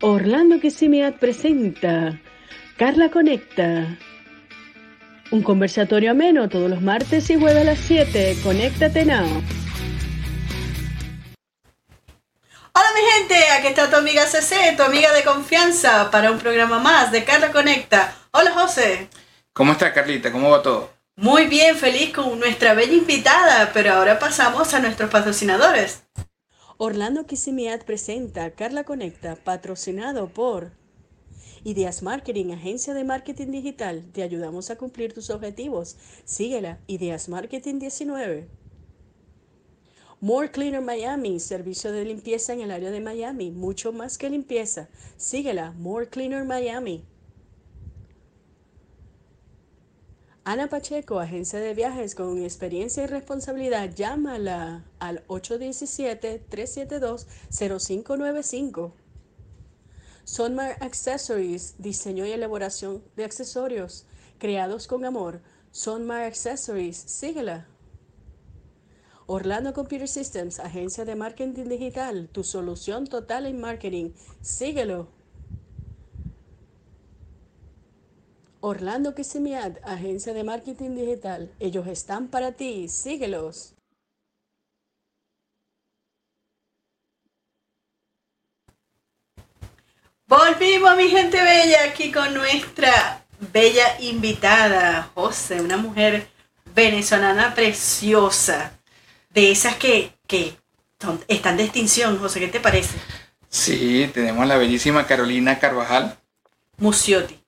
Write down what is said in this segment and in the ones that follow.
Orlando Kisimiat presenta Carla Conecta. Un conversatorio ameno todos los martes y jueves a las 7. Conéctate now. Hola mi gente, aquí está tu amiga CC, tu amiga de confianza, para un programa más de Carla Conecta. Hola José. ¿Cómo está Carlita? ¿Cómo va todo? Muy bien, feliz con nuestra bella invitada, pero ahora pasamos a nuestros patrocinadores. Orlando Kisimiat presenta Carla Conecta, patrocinado por Ideas Marketing, agencia de marketing digital. Te ayudamos a cumplir tus objetivos. Síguela, Ideas Marketing 19. More Cleaner Miami, servicio de limpieza en el área de Miami, mucho más que limpieza. Síguela, More Cleaner Miami. Ana Pacheco, agencia de viajes con experiencia y responsabilidad, llámala al 817-372-0595. Sonmar Accessories, diseño y elaboración de accesorios creados con amor. Sonmar Accessories, síguela. Orlando Computer Systems, agencia de marketing digital, tu solución total en marketing. Síguelo. Orlando Kisimiad, agencia de marketing digital. Ellos están para ti. Síguelos. Volvimos mi gente bella aquí con nuestra bella invitada, José, una mujer venezolana preciosa, de esas que, que son- están de extinción, José, ¿qué te parece? Sí, tenemos a la bellísima Carolina Carvajal, Muciotti.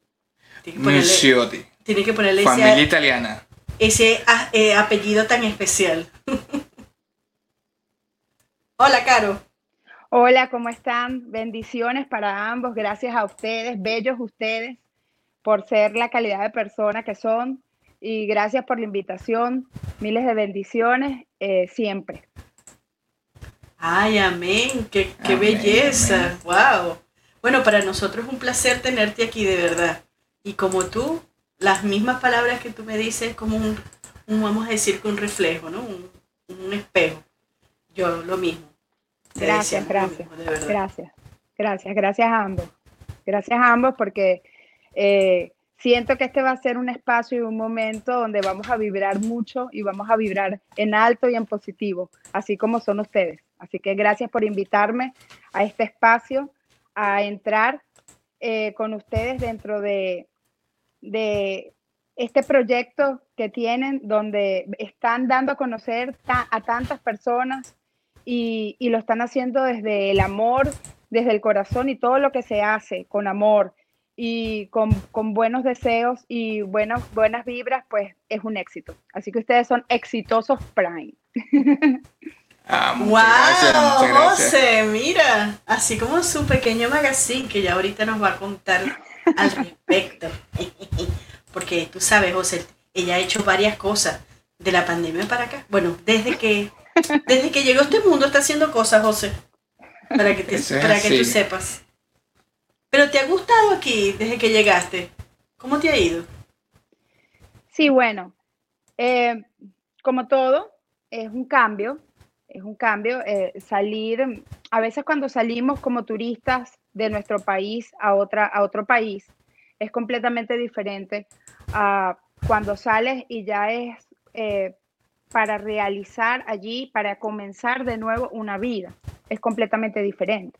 Tiene que ponerle, Muciotti, tiene que ponerle familia ese, italiana. ese, eh, apellido tan especial. Hola, Caro. Hola, ¿cómo están? Bendiciones para ambos. Gracias a ustedes, bellos ustedes, por ser la calidad de persona que son. Y gracias por la invitación. Miles de bendiciones eh, siempre. Ay, amén, qué, qué Amén, belleza, wow. Bueno, para nosotros es un placer tenerte aquí de verdad. Y como tú, las mismas palabras que tú me dices, como un, un, vamos a decir que un reflejo, ¿no? Un, un espejo. Yo lo mismo. Te Gracias, gracias, mismo, gracias, gracias, gracias a ambos. Gracias a ambos porque eh, siento que este va a ser un espacio y un momento donde vamos a vibrar mucho y vamos a vibrar en alto y en positivo, así como son ustedes. Así que gracias por invitarme a este espacio, a entrar eh, con ustedes dentro de, de este proyecto que tienen, donde están dando a conocer ta- a tantas personas y, y lo están haciendo desde el amor, desde el corazón y todo lo que se hace con amor y con, con buenos deseos y buenos, buenas vibras, pues es un éxito. Así que ustedes son exitosos Prime. Ah, muchas ¡Wow! gracias, muchas gracias. José, mira, así como su pequeño magazine que ya ahorita nos va a contar al respecto. Porque tú sabes, José, ella ha hecho varias cosas de la pandemia para acá. Bueno, desde que desde que llegó a este mundo está haciendo cosas, José. Para que, te- Eso es para que tú sepas. Pero ¿te ha gustado aquí desde que llegaste? ¿Cómo te ha ido? Sí, bueno, eh, como todo, es un cambio, es un cambio. eh, salir, a veces cuando salimos como turistas de nuestro país a, otra, a otro país, es completamente diferente a cuando sales y ya es eh, para realizar allí, para comenzar de nuevo una vida. Es completamente diferente.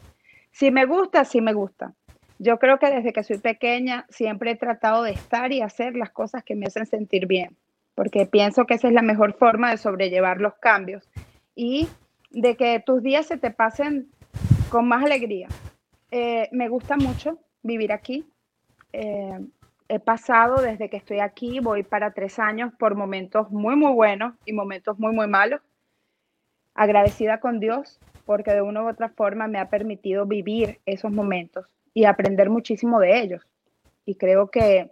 Si me gusta, sí me gusta. Yo creo que desde que soy pequeña siempre he tratado de estar y hacer las cosas que me hacen sentir bien, porque pienso que esa es la mejor forma de sobrellevar los cambios y de que tus días se te pasen con más alegría. Eh, me gusta mucho vivir aquí. Eh, he pasado desde que estoy aquí, voy para tres años por momentos muy, muy buenos y momentos muy, muy malos. Agradecida con Dios porque de una u otra forma me ha permitido vivir esos momentos y aprender muchísimo de ellos. Y creo que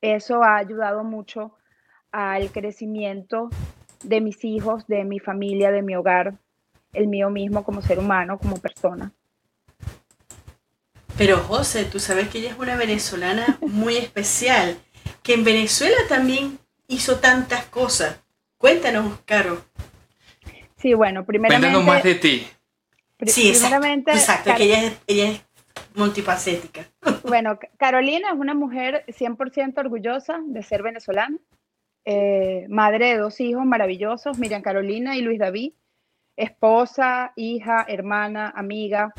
eso ha ayudado mucho al crecimiento de mis hijos, de mi familia, de mi hogar, el mío mismo como ser humano, como persona. Pero José, tú sabes que ella es una venezolana muy especial, que en Venezuela también hizo tantas cosas. Cuéntanos, Caro. Sí, bueno, primeramente... Cuéntanos más de ti. Sí, exacto. primeramente, Exacto, Car- que ella es, ella es multifacética. Bueno, Carolina es una mujer 100% orgullosa de ser venezolana, eh, madre de dos hijos maravillosos, Miriam Carolina y Luis David, esposa, hija, hermana, amiga.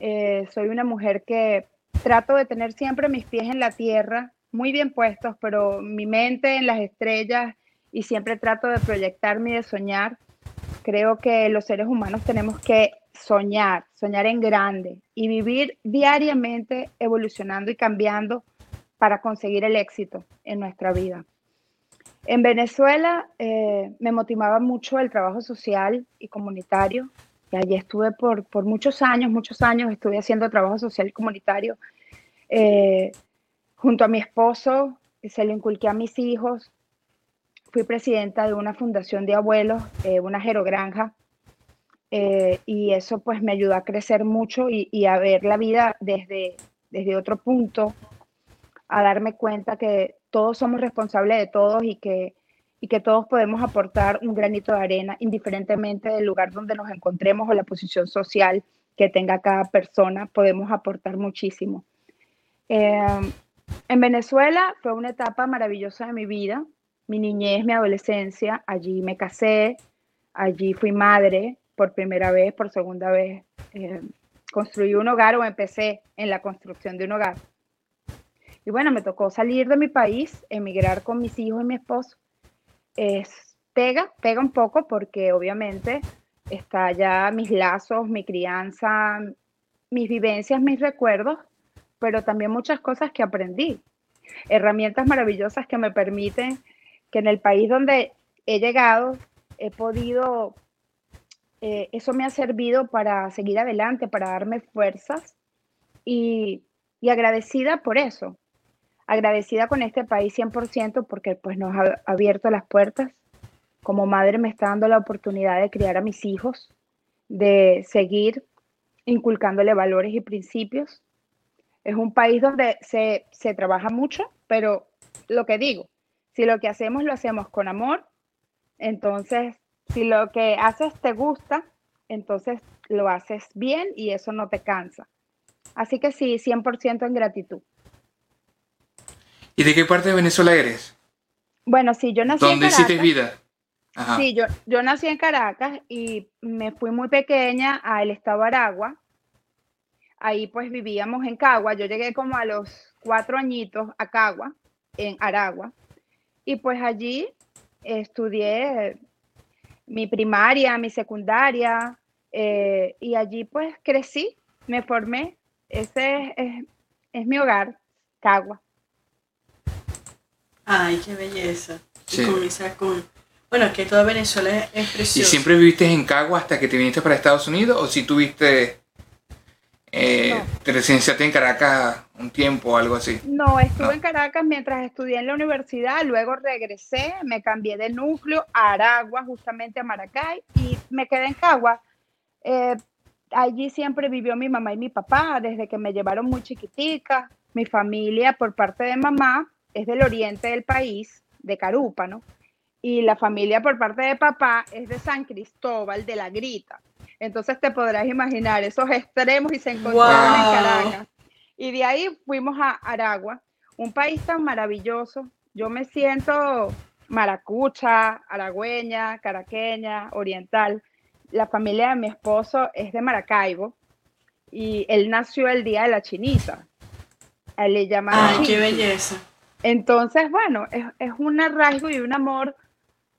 Eh, soy una mujer que trato de tener siempre mis pies en la tierra, muy bien puestos, pero mi mente en las estrellas y siempre trato de proyectarme y de soñar. Creo que los seres humanos tenemos que soñar, soñar en grande y vivir diariamente evolucionando y cambiando para conseguir el éxito en nuestra vida. En Venezuela eh, me motivaba mucho el trabajo social y comunitario. Y allí estuve por, por muchos años, muchos años estuve haciendo trabajo social y comunitario. Eh, junto a mi esposo, se lo inculqué a mis hijos. Fui presidenta de una fundación de abuelos, eh, una jerogranja, eh, y eso pues me ayudó a crecer mucho y, y, a ver la vida desde, desde otro punto, a darme cuenta que todos somos responsables de todos y que, y que todos podemos aportar un granito de arena indiferentemente del lugar donde nos encontremos o la posición social que tenga cada persona, podemos aportar muchísimo. Eh, en Venezuela fue una etapa maravillosa de mi vida, mi niñez, mi adolescencia, allí me casé, allí fui madre, por primera vez, por segunda vez, eh, construí un hogar o empecé en la construcción de un hogar. Y bueno, me tocó salir de mi país, emigrar con mis hijos y mi esposo. Es, pega, pega un poco porque obviamente está ya mis lazos, mi crianza, mis vivencias, mis recuerdos, pero también muchas cosas que aprendí. Herramientas maravillosas que me permiten que en el país donde he llegado he podido eh, eso me ha servido para seguir adelante, para darme fuerzas y, y, agradecida por eso. Agradecida con este país 100% porque pues nos ha abierto las puertas. Como madre me está dando la oportunidad de criar a mis hijos, de seguir inculcándole valores y principios. Es un país donde se, se trabaja mucho, pero lo que digo, si lo que hacemos lo hacemos con amor, entonces si lo que haces te gusta, entonces lo haces bien y eso no te cansa. Así que sí, 100% en gratitud. ¿Y de qué parte de Venezuela eres? Bueno, sí, yo nací ¿Dónde en Caracas. hiciste vida? Ajá. Sí, yo, yo nací en Caracas y me fui muy pequeña al estado Aragua. Ahí pues vivíamos en Cagua. Yo llegué como a los cuatro añitos a Cagua, en Aragua. Y pues allí estudié mi primaria, mi secundaria, eh, y allí pues crecí, me formé. Ese es, es, es mi hogar, Cagua. Ay, qué belleza. Sí. Y con esa, con... Bueno, es que toda Venezuela es preciosa. ¿Y siempre viviste en Cagua hasta que te viniste para Estados Unidos? ¿O si tuviste, eh, no. te residenciaste en Caracas un tiempo o algo así? No, estuve no. en Caracas mientras estudié en la universidad, luego regresé, me cambié de núcleo a Aragua, justamente a Maracay, y me quedé en Cagua. Eh, allí siempre vivió mi mamá y mi papá, desde que me llevaron muy chiquitica. Mi familia, por parte de mamá, es del oriente del país, de Carúpano, y la familia por parte de papá es de San Cristóbal de la Grita. Entonces te podrás imaginar esos extremos y se encontraron wow. en Caracas. Y de ahí fuimos a Aragua, un país tan maravilloso. Yo me siento maracucha, aragüeña, caraqueña, oriental. La familia de mi esposo es de Maracaibo y él nació el día de la chinita. A él le llaman ¡Ay, qué belleza! Entonces, bueno, es, es un arraigo y un amor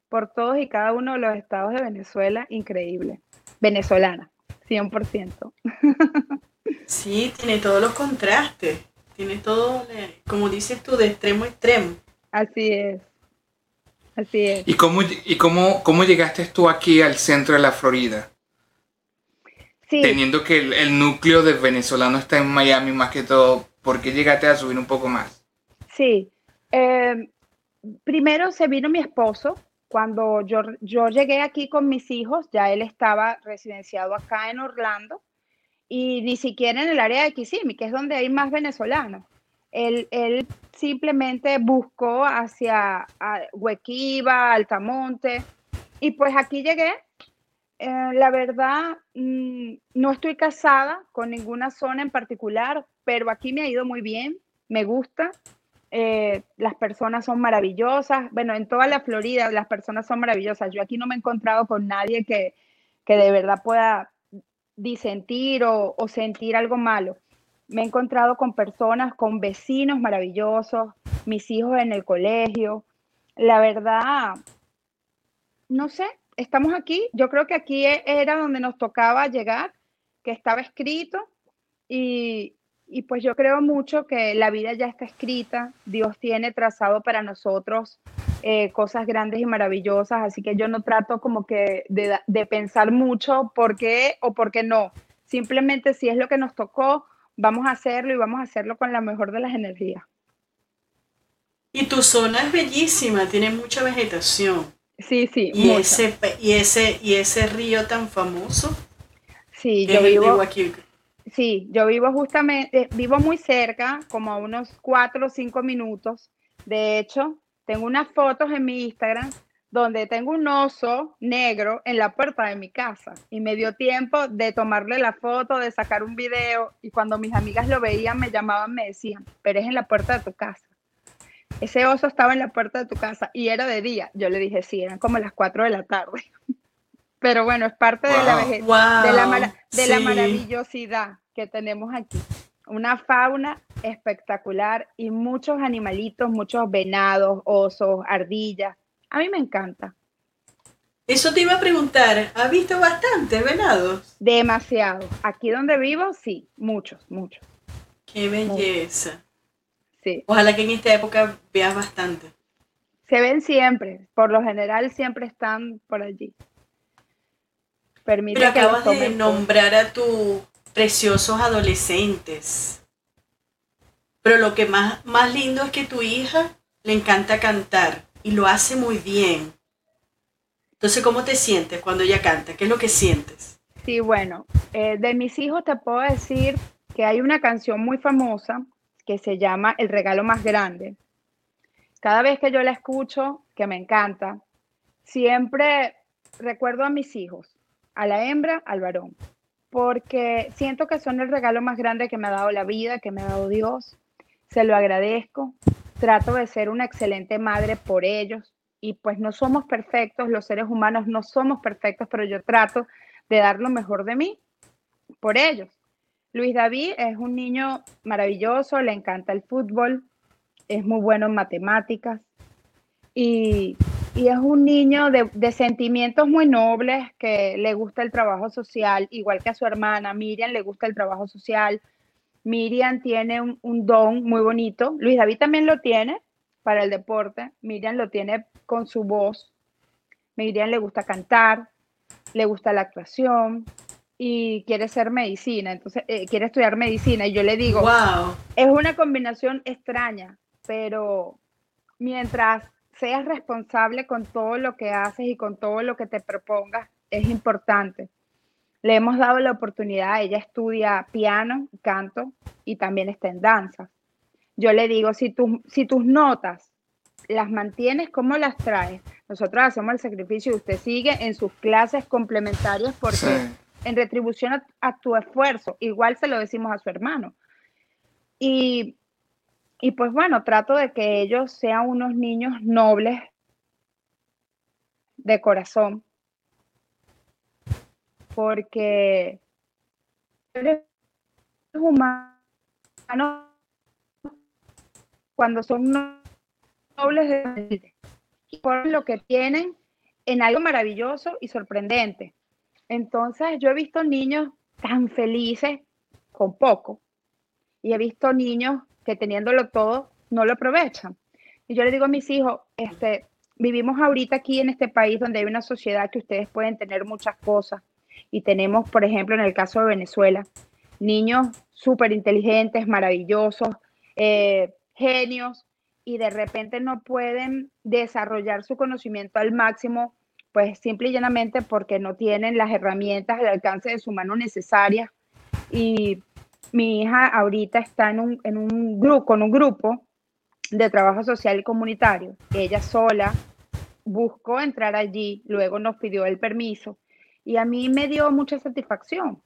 por todos y cada uno de los estados de Venezuela increíble. Venezolana, 100%. Sí, tiene todos los contrastes, tiene todo, como dices tú, de extremo a extremo. Así es, así es. ¿Y cómo, y cómo, cómo llegaste tú aquí al centro de la Florida? Sí. Teniendo que el, el núcleo de venezolano está en Miami más que todo, ¿por qué llegaste a subir un poco más? Sí, eh, primero se vino mi esposo. Cuando yo, yo llegué aquí con mis hijos, ya él estaba residenciado acá en Orlando y ni siquiera en el área de Kissimmee, que es donde hay más venezolanos. Él, él simplemente buscó hacia Huequiba, Altamonte, y pues aquí llegué. eh, la verdad, mm, no estoy casada con ninguna zona en particular, pero aquí me ha ido muy bien, me gusta. Eh, las personas son maravillosas. Bueno, en toda la Florida las personas son maravillosas. Yo aquí no me he encontrado con nadie que, que de verdad pueda disentir o, o sentir algo malo. Me he encontrado con personas, con vecinos maravillosos, mis hijos en el colegio. La verdad, no sé, estamos aquí. Yo creo que aquí e, era donde nos tocaba llegar, que estaba escrito y, y pues yo creo mucho que la vida ya está escrita. Dios tiene trazado para nosotros eh, cosas grandes y maravillosas, así que yo no trato como que de, de pensar mucho por qué o por qué no. Simplemente si es lo que nos tocó, vamos a hacerlo y vamos a hacerlo con la mejor de las energías. Y tu zona es bellísima, tiene mucha vegetación. Sí, sí. Y ese, y ese, y ese río tan famoso. Sí, yo vivo aquí. Sí, yo vivo justamente, vivo muy cerca, como a unos cuatro o cinco minutos. De hecho, tengo unas fotos en mi Instagram donde tengo un oso negro en la puerta de mi casa y me dio tiempo de tomarle la foto, de sacar un video y cuando mis amigas lo veían me llamaban, me decían, pero es en la puerta de tu casa ese oso estaba en la puerta de tu casa y era de día. Yo le dije, sí, eran como las 4 de la tarde. Pero bueno, es parte de, la, de, la, de la maravillosidad que tenemos aquí. Una fauna espectacular y muchos animalitos, muchos venados, osos, ardillas. A mí me encanta. Eso te iba a preguntar, ¿has visto bastantes venados? Demasiado. Aquí donde vivo, sí, muchos, muchos. Qué belleza. Ojalá que en esta época veas bastante. Se ven siempre, por lo general siempre están por allí. Permite Pero acabas de nombrar a tus preciosos adolescentes. Pero lo que más, más lindo es que tu hija le encanta cantar y lo hace muy bien. Entonces, ¿cómo te sientes cuando ella canta? ¿Qué es lo que sientes? Sí, bueno, eh, de mis hijos te puedo decir que hay una canción muy famosa que se llama El regalo más grande. Cada vez que yo la escucho, que me encanta, siempre recuerdo a mis hijos, a la hembra, al varón, porque siento que son el regalo más grande que me ha dado la vida, que me ha dado Dios. Se lo agradezco. Trato de ser una excelente madre por ellos y pues no somos perfectos, los seres humanos no somos perfectos, pero yo trato de dar lo mejor de mí por ellos. Luis David es un niño maravilloso, le encanta el fútbol, es muy bueno en matemáticas y, es un niño de, sentimientos muy nobles que le gusta el trabajo social, igual que a su hermana. Miriam le gusta el trabajo social. Miriam tiene un, un don muy bonito, Luis David también lo tiene para el deporte, Miriam lo tiene con su voz, Miriam le gusta cantar, le gusta la actuación, y quiere ser medicina, entonces eh, quiere estudiar medicina. Y yo le digo, wow. es una combinación extraña, pero mientras seas responsable con todo lo que haces y con todo lo que te propongas, es importante. Le hemos dado la oportunidad, ella estudia piano, canto y también está en danza. Yo le digo, si, si tus notas las mantienes, ¿cómo las traes? Nosotros hacemos el sacrificio y usted sigue en sus clases complementarias porque en retribución a, tu esfuerzo. Igual se lo decimos a su hermano. Y, y pues bueno, trato de que ellos sean unos niños nobles de corazón. Porque eres humanos cuando son nobles de por lo que tienen en algo maravilloso y sorprendente. Entonces, yo he visto niños tan felices con poco y he visto niños que teniéndolo todo no lo aprovechan. Y yo le digo a mis hijos, este, vivimos ahorita aquí en este país donde hay una sociedad que ustedes pueden tener muchas cosas y tenemos, por ejemplo, en el caso de Venezuela, niños súper inteligentes, maravillosos, eh, genios, y de repente no pueden desarrollar su conocimiento al máximo pues simple y llanamente porque no tienen las herramientas al alcance de su mano necesarias. Y mi hija ahorita está en un, en un grupo, con un grupo de trabajo social y comunitario. Ella sola buscó entrar allí, luego nos pidió el permiso Y a mí me dio mucha satisfacción,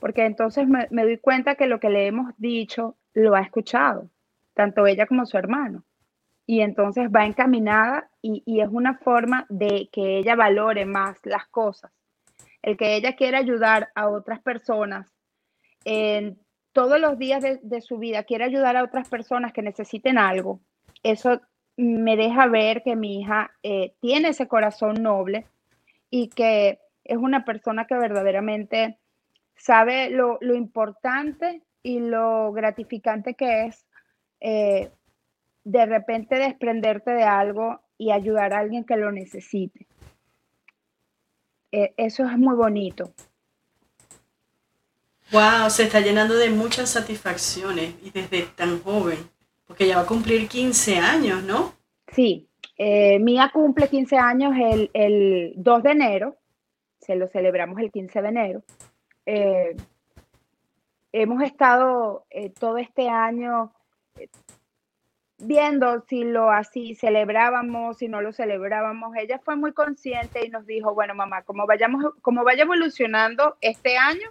porque entonces me, me doy cuenta que lo que le hemos dicho lo ha escuchado, tanto ella como su hermano. Y entonces va encaminada y, y es una forma de que ella valore más las cosas. El que ella quiera ayudar a otras personas en todos los días de, su vida, quiere ayudar a otras personas que necesiten algo, eso me deja ver que mi hija eh, tiene ese corazón noble y que es una persona que verdaderamente sabe lo, lo importante y lo gratificante que es eh, de repente desprenderte de algo y ayudar a alguien que lo necesite. Eh, eso es muy bonito. Wow, se está llenando de muchas satisfacciones y desde tan joven, porque ya va a cumplir 15 años, ¿no? Sí, eh, Mía cumple 15 años el, el 2 de enero, se lo celebramos el 15 de enero. Eh, hemos estado eh, todo este año eh, viendo si lo así celebrábamos, si no lo celebrábamos. Ella fue muy consciente y nos dijo, bueno, mamá, como vayamos, como vaya evolucionando este año,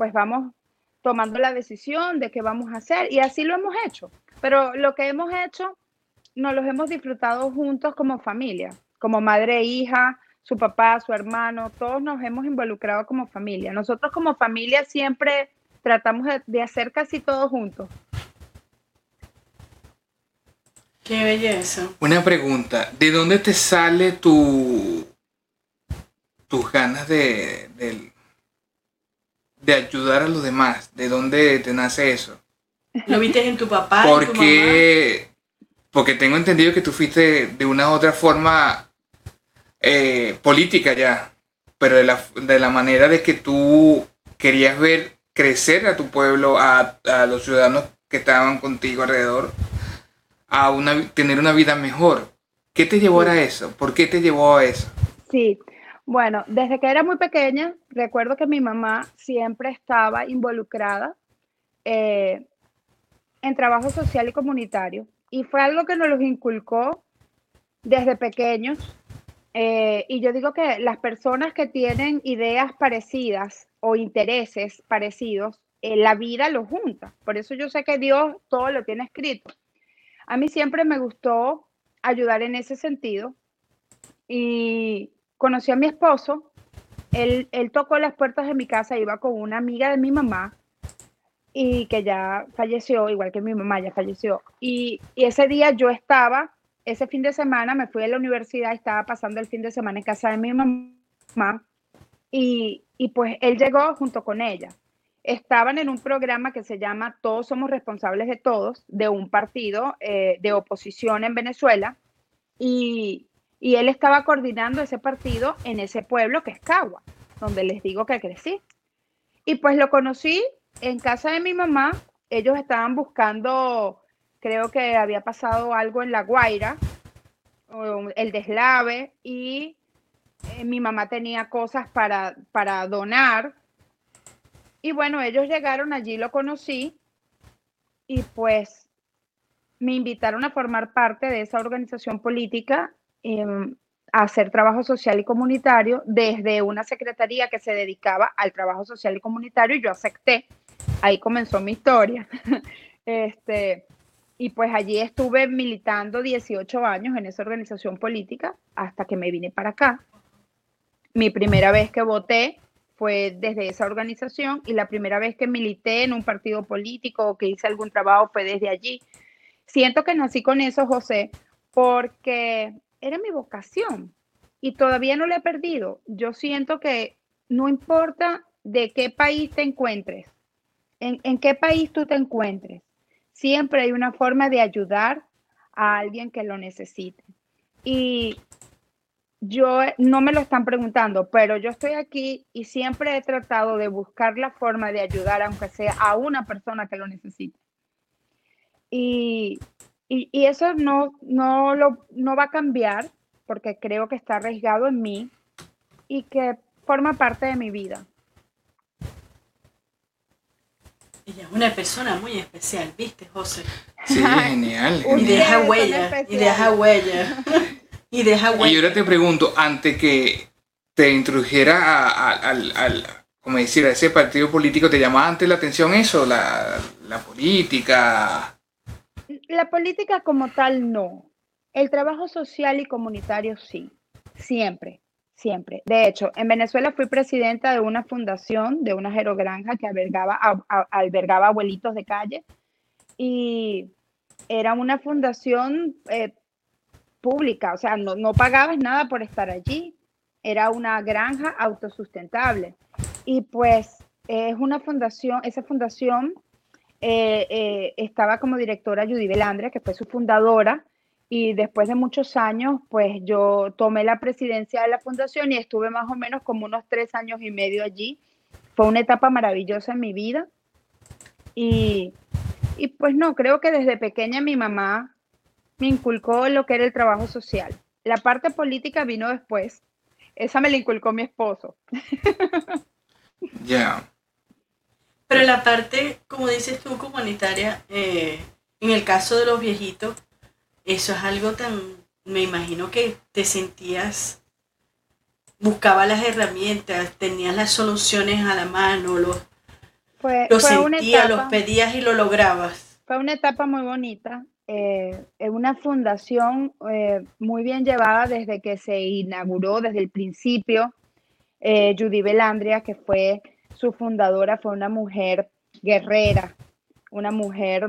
pues vamos tomando la decisión de qué vamos a hacer. Y así lo hemos hecho. Pero lo que hemos hecho, nos los hemos disfrutado juntos como familia, como madre e hija, su papá, su hermano, todos nos hemos involucrado como familia. Nosotros como familia siempre tratamos de, hacer casi todo juntos. Qué belleza. Una pregunta, ¿de dónde te sale tu tus ganas de, de, de ayudar a los demás? ¿De dónde te nace eso? ¿Lo viste en tu papá? en tu mamá? Porque, porque tengo entendido que tú fuiste de una u otra forma eh, política ya, pero de la, de la manera de que tú querías ver crecer a tu pueblo, a, a los ciudadanos que estaban contigo alrededor, a una, tener una vida mejor. ¿Qué te llevó a eso? ¿Por qué te llevó a eso? Sí, bueno, desde que era muy pequeña, recuerdo que mi mamá siempre estaba involucrada eh, en trabajo social y comunitario. Y fue algo que nos los inculcó desde pequeños. Eh, y yo digo que las personas que tienen ideas parecidas o intereses parecidos, eh, la vida los junta. Por eso yo sé que Dios todo lo tiene escrito. A mí siempre me gustó ayudar en ese sentido y conocí a mi esposo. Él, tocó las puertas de mi casa, iba con una amiga de mi mamá y que ya falleció, igual que mi mamá ya falleció. Y, ese día yo estaba, ese fin de semana me fui a la universidad, estaba pasando el fin de semana en casa de mi mamá y, y pues él llegó junto con ella. Estaban en un programa que se llama Todos somos responsables de todos, de un partido eh, de oposición en Venezuela, y, y él estaba coordinando ese partido en ese pueblo que es Cagua, donde les digo que crecí. Y pues lo conocí en casa de mi mamá, ellos estaban buscando, creo que había pasado algo en La Guaira, el deslave, y eh, mi mamá tenía cosas para, para donar. Y bueno, ellos llegaron allí, lo conocí, y pues me invitaron a formar parte de esa organización política, a hacer trabajo social y comunitario desde una secretaría que se dedicaba al trabajo social y comunitario y yo acepté. Ahí comenzó mi historia. Este, y pues allí estuve militando 18 años en esa organización política hasta que me vine para acá. Mi primera vez que voté fue desde esa organización y la primera vez que milité en un partido político o que hice algún trabajo fue desde allí. Siento que nací con eso, José, porque era mi vocación y todavía no la he perdido. Yo siento que no importa de qué país te encuentres, en, en qué país tú te encuentres, siempre hay una forma de ayudar a alguien que lo necesite. Y yo no me lo están preguntando, pero yo estoy aquí y siempre he tratado de buscar la forma de ayudar, aunque sea a una persona que lo necesite. Y, y, y eso no, no, lo, no va a cambiar porque creo que está arriesgado en mí y que forma parte de mi vida. Ella es una persona muy especial, ¿viste, José? Sí, genial. Y deja de huella, y deja huella. Y deja Y ahora te pregunto, antes que te introdujera al, al, como decir, a ese partido político, ¿te llamaba antes la atención eso, la, la política? La política como tal no. El trabajo social y comunitario sí, siempre, siempre. De hecho, en Venezuela fui presidenta de una fundación, de una jerogranja que albergaba, abuelitos de calle y era una fundación eh, pública, o sea, no, no pagabas nada por estar allí, era una granja autosustentable. Y pues es una fundación, esa fundación eh, eh, estaba como directora Judy Belandria, que fue su fundadora, y después de muchos años, pues yo tomé la presidencia de la fundación y estuve más o menos como unos tres años y medio allí. Fue una etapa maravillosa en mi vida. Y, y pues no, creo que desde pequeña mi mamá me inculcó lo que era el trabajo social. La parte política vino después. Esa me la inculcó mi esposo. Ya. Pero la parte, como dices tú, comunitaria, eh, en el caso de los viejitos, eso es algo tan, me imagino que te sentías, buscaba las herramientas, tenías las soluciones a la mano, los, fue, los sentías, los pedías y lo lograbas. Fue una etapa muy bonita, eh, una fundación eh, muy bien llevada desde que se inauguró, desde el principio. Eh, Judy Belandria, que fue su fundadora, fue una mujer guerrera, una mujer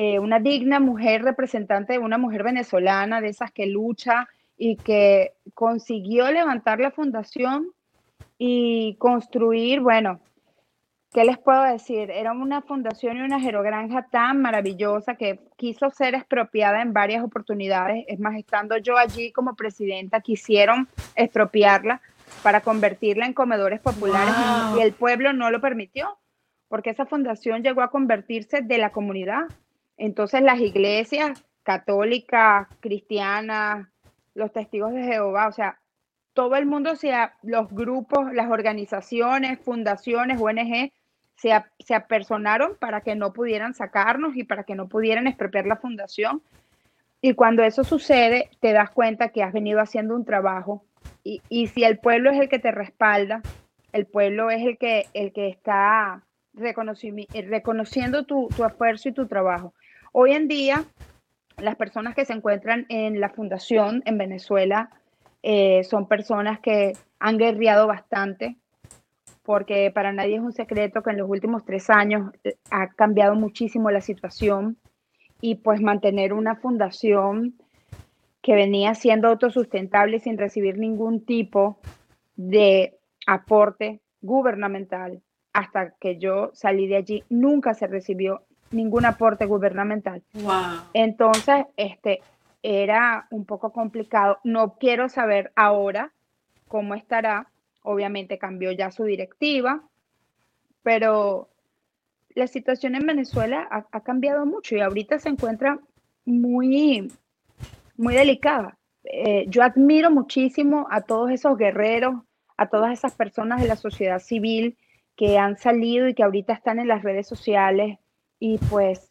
eh, una digna mujer representante de una mujer venezolana, de esas que lucha y que consiguió levantar la fundación y construir, bueno, ¿qué les puedo decir? Era una fundación y una jerogranja tan maravillosa que quiso ser expropiada en varias oportunidades. Es más, estando yo allí como presidenta, quisieron expropiarla para convertirla en comedores populares y el pueblo no lo permitió, porque esa fundación llegó a convertirse de la comunidad entonces las iglesias católicas, cristianas, los testigos de Jehová, o sea, todo el mundo, sea, los grupos, las organizaciones, fundaciones, ONG, se, se apersonaron para que no pudieran sacarnos y para que no pudieran expropiar la fundación. Y cuando eso sucede, te das cuenta que has venido haciendo un trabajo y, si el pueblo es el que te respalda, el pueblo es el que, el que está reconociendo tu, tu esfuerzo y tu trabajo. Hoy en día, las personas que se encuentran en la fundación en Venezuela eh, son personas que han guerreado bastante, porque para nadie es un secreto que en los últimos tres años eh, ha cambiado muchísimo la situación y pues mantener una fundación que venía siendo autosustentable sin recibir ningún tipo de aporte gubernamental hasta que yo salí de allí, nunca se recibió ningún aporte gubernamental. Entonces, este, era un poco complicado. No quiero saber ahora cómo estará. Obviamente cambió ya su directiva, pero la situación en Venezuela ha, cambiado mucho y ahorita se encuentra muy, muy delicada. Eh, yo admiro muchísimo a todos esos guerreros, a todas esas personas de la sociedad civil que han salido y que ahorita están en las redes sociales y pues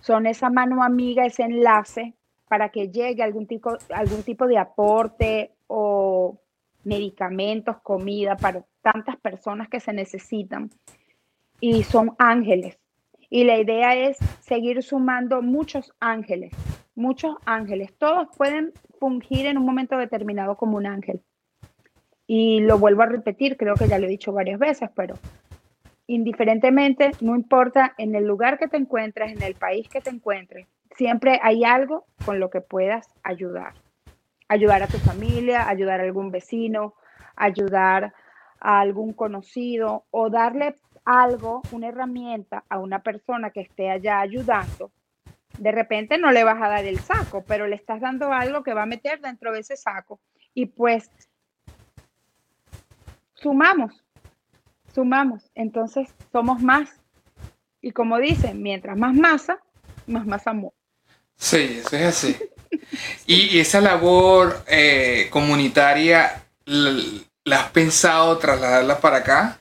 son esa mano amiga, ese enlace para que llegue algún tipo, algún tipo de aporte o medicamentos, comida para tantas personas que se necesitan. Y son ángeles. Y la idea es seguir sumando muchos ángeles, muchos ángeles. Todos pueden fungir en un momento determinado como un ángel. Y lo vuelvo a repetir, creo que ya lo he dicho varias veces, pero indiferentemente, no importa en el lugar que te encuentres, en el país que te encuentres, siempre hay algo con lo que puedas ayudar. Ayudar a tu familia, ayudar a algún vecino, ayudar a algún conocido o darle algo, una herramienta a una persona que esté allá ayudando. De repente no le vas a dar el saco, pero le estás dando algo que va a meter dentro de ese saco. Y pues sumamos, sumamos, entonces somos más. Y como dicen, mientras más masa, más masa amor. Sí, eso es así. y, esa labor eh, comunitaria, ¿la has pensado trasladarla para acá?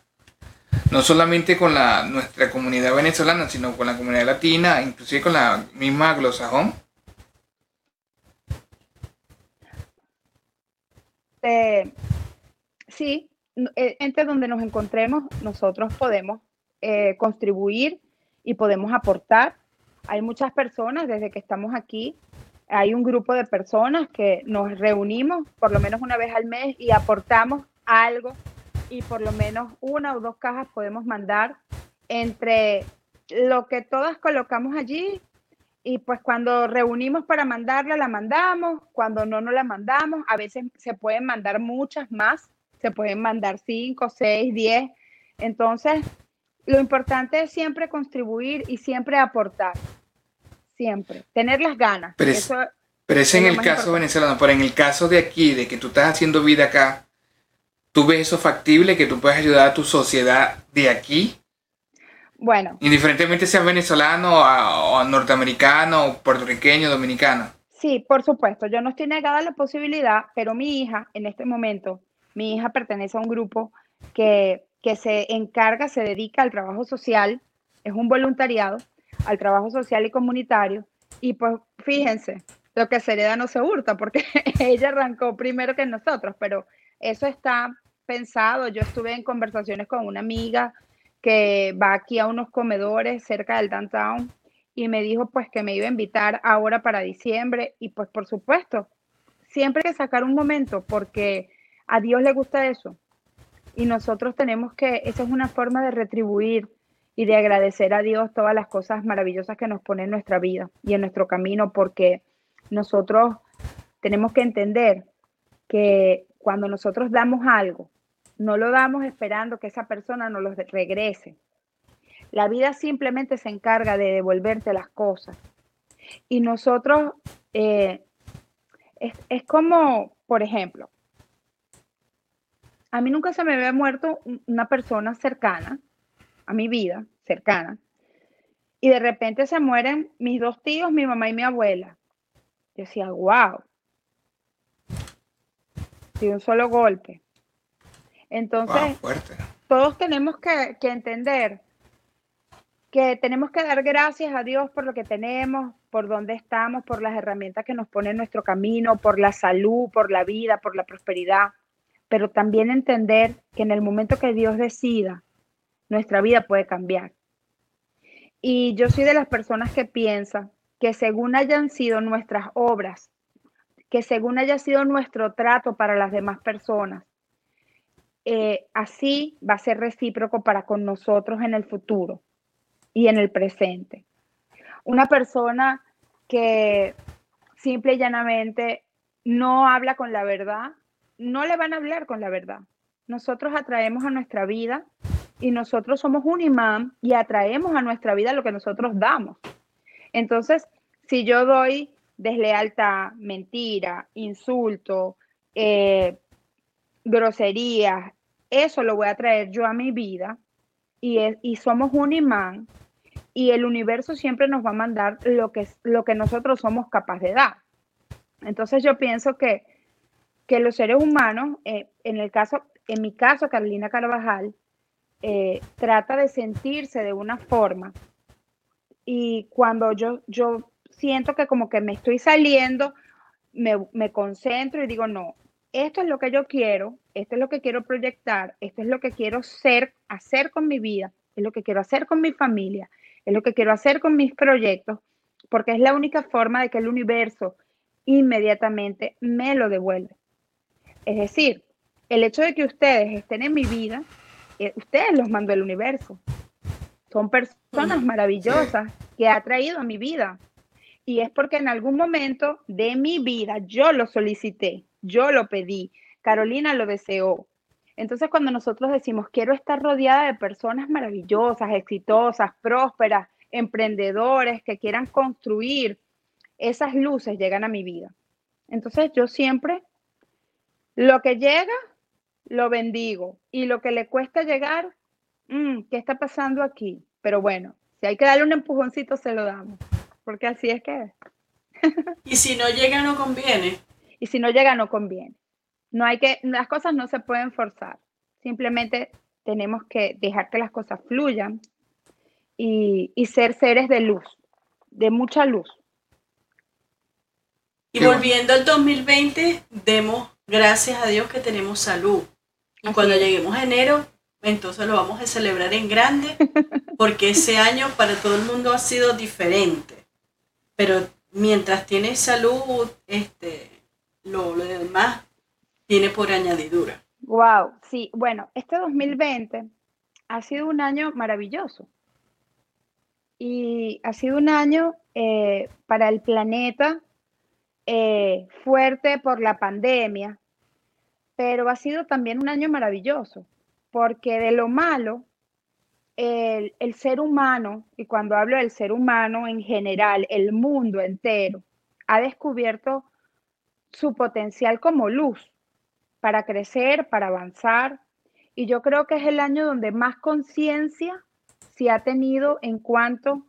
No solamente con la, nuestra comunidad venezolana, sino con la comunidad latina, inclusive con la misma glosajón. Eh, sí, entre donde nos encontremos, nosotros podemos eh, contribuir y podemos aportar. Hay muchas personas desde que estamos aquí, hay un grupo de personas que nos reunimos por lo menos una vez al mes y aportamos algo y por lo menos una o dos cajas podemos mandar entre lo que todas colocamos allí y pues cuando reunimos para mandarla, la mandamos, cuando no, no la mandamos, a veces se pueden mandar muchas más, se pueden mandar cinco, seis, diez. Entonces, lo importante es siempre contribuir y siempre aportar, siempre, tener las ganas. Pero es, pero es en el caso venezolano, pero en el caso de aquí, de que tú estás haciendo vida acá, ¿tú ves eso factible, que tú puedes ayudar a tu sociedad de aquí? Bueno. Indiferentemente sea venezolano o, norteamericano, puertorriqueño, dominicano. Sí, por supuesto. Yo no estoy negada a la posibilidad, pero mi hija, en este momento, mi hija pertenece a un grupo que, que se encarga, se dedica al trabajo social, es un voluntariado, al trabajo social y comunitario. Y pues fíjense, lo que se hereda no se hurta, porque ella arrancó primero que nosotros, pero eso está pensado. Yo estuve en conversaciones con una amiga que va aquí a unos comedores cerca del downtown y me dijo pues que me iba a invitar ahora para diciembre y pues por supuesto, siempre hay que sacar un momento porque a Dios le gusta eso y nosotros tenemos que, esa es una forma de retribuir y de agradecer a Dios todas las cosas maravillosas que nos pone en nuestra vida y en nuestro camino porque nosotros tenemos que entender que cuando nosotros damos algo, no lo damos esperando que esa persona nos lo regrese. La vida simplemente se encarga de devolverte las cosas. Y nosotros, eh, es, como, por ejemplo, a mí nunca se me había muerto una persona cercana a mi vida, cercana, y de repente se mueren mis dos tíos, mi mamá y mi abuela. Yo decía, wow, de un solo golpe. Entonces, todos tenemos que, entender que tenemos que dar gracias a Dios por lo que tenemos, por dónde estamos, por las herramientas que nos pone en nuestro camino, por la salud, por la vida, por la prosperidad, pero también entender que en el momento que Dios decida, nuestra vida puede cambiar. Y yo soy de las personas que piensan que según hayan sido nuestras obras, que según haya sido nuestro trato para las demás personas, eh, así va a ser recíproco para con nosotros en el futuro y en el presente. Una persona que simple y llanamente no habla con la verdad, no le van a hablar con la verdad. Nosotros atraemos a nuestra vida y nosotros somos un imán y atraemos a nuestra vida lo que nosotros damos. Entonces, si yo doy deslealtad, mentira, insulto, eh, groserías, eso lo voy a traer yo a mi vida y, y somos un imán y el universo siempre nos va a mandar lo que, lo que nosotros somos capaces de dar. Entonces yo pienso que, que los seres humanos, eh, en el caso, en mi caso, Carolina Carvajal, eh, trata de sentirse de una forma y cuando yo, yo siento que como que me estoy saliendo, me, me concentro y digo, no, esto es lo que yo quiero, esto es lo que quiero proyectar, esto es lo que quiero ser, hacer con mi vida, es lo que quiero hacer con mi familia, es lo que quiero hacer con mis proyectos, porque es la única forma de que el universo inmediatamente me lo devuelve. Es decir, el hecho de que ustedes estén en mi vida, eh, ustedes los mandó el universo. Son personas maravillosas que ha traído a mi vida. Y es porque en algún momento de mi vida yo lo solicité yo lo pedí, Carolina lo deseó. Entonces, cuando nosotros decimos, quiero estar rodeada de personas maravillosas, exitosas, prósperas, emprendedores que quieran construir, esas luces llegan a mi vida. Entonces, yo siempre, lo que llega, lo bendigo. Y lo que le cuesta llegar, mm, ¿qué está pasando aquí? Pero bueno, si hay que darle un empujoncito, se lo damos. Porque así es que es. y si no llega, no conviene y si no llega no conviene. No hay que, las cosas no se pueden forzar. Simplemente tenemos que dejar que las cosas fluyan y, ser seres de luz, de mucha luz. Y volviendo al 2020, demos gracias a Dios que tenemos salud. Y cuando lleguemos a enero, entonces lo vamos a celebrar en grande, porque ese año para todo el mundo ha sido diferente. Pero mientras tiene salud, este, lo, demás tiene por añadidura. Wow, sí, bueno, este 2020 ha sido un año maravilloso. Y ha sido un año eh, para el planeta eh, fuerte por la pandemia, pero ha sido también un año maravilloso, porque de lo malo, el, el ser humano, y cuando hablo del ser humano en general, el mundo entero, ha descubierto su potencial como luz para crecer, para avanzar. Y yo creo que es el año donde más conciencia se ha tenido en cuanto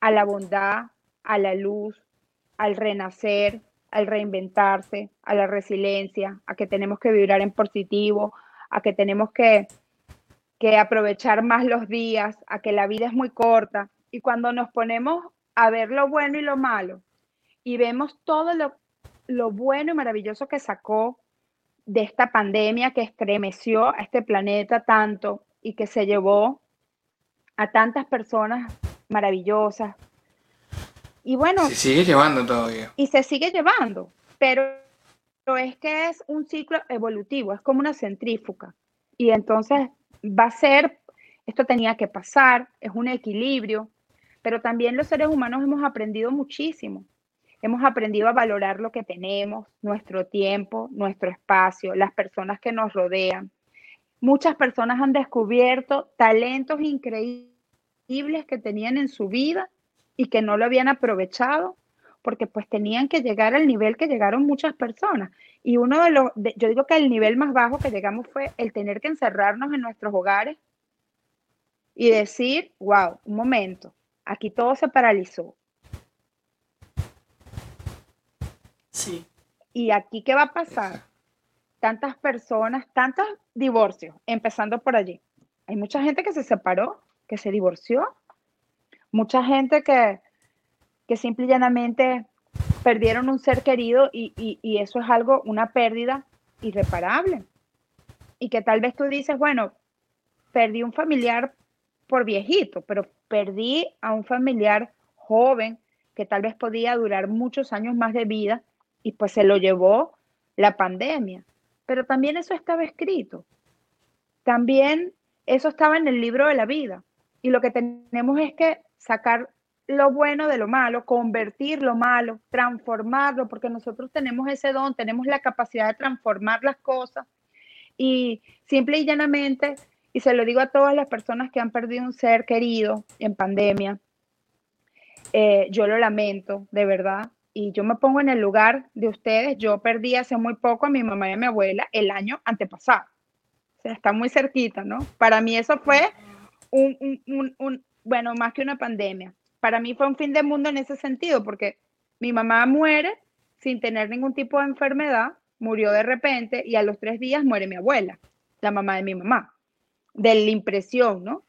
a la bondad, a la luz, al renacer, al reinventarse, a la resiliencia, a que tenemos que vibrar en positivo, a que tenemos que, que aprovechar más los días, a que la vida es muy corta. Y cuando nos ponemos a ver lo bueno y lo malo y vemos todo lo, lo bueno y maravilloso que sacó de esta pandemia que estremeció a este planeta tanto y que se llevó a tantas personas maravillosas, y bueno. Se sigue llevando todavía. Y se sigue llevando, pero, es que es un ciclo evolutivo, es como una centrífuga. Y entonces va a ser, esto tenía que pasar, es un equilibrio, pero también los seres humanos hemos aprendido muchísimo. Hemos aprendido a valorar lo que tenemos, nuestro tiempo, nuestro espacio, las personas que nos rodean. Muchas personas han descubierto talentos increíbles que tenían en su vida y que no lo habían aprovechado porque pues tenían que llegar al nivel que llegaron muchas personas. Y uno de los, yo digo que el nivel más bajo que llegamos fue el tener que encerrarnos en nuestros hogares y decir, wow, un momento, aquí todo se paralizó. ¿Y aquí qué va a pasar? Tantas personas, tantos divorcios, empezando por allí. Hay mucha gente que se separó, que se divorció, mucha gente que, que simple y llanamente perdieron un ser querido y, y, eso es algo, una pérdida irreparable. Y que tal vez tú dices, bueno, perdí un familiar por viejito, pero perdí a un familiar joven que tal vez podía durar muchos años más de vida y pues se lo llevó la pandemia. Pero también eso estaba escrito. También eso estaba en el libro de la vida. Y lo que tenemos es que sacar lo bueno de lo malo, convertir lo malo, transformarlo, porque nosotros tenemos ese don, tenemos la capacidad de transformar las cosas. Y simple y llanamente, y se lo digo a todas las personas que han perdido un ser querido en pandemia, eh, yo lo lamento, de verdad. Y yo me pongo en el lugar de ustedes. Yo perdí hace muy poco a mi mamá y a mi abuela el año antepasado. O sea, está muy cerquita, ¿no? Para mí eso fue un, un, bueno, más que una pandemia. Para mí fue un fin de mundo en ese sentido, porque mi mamá muere sin tener ningún tipo de enfermedad, murió de repente y a los tres días muere mi abuela, la mamá de mi mamá, de la impresión, ¿no?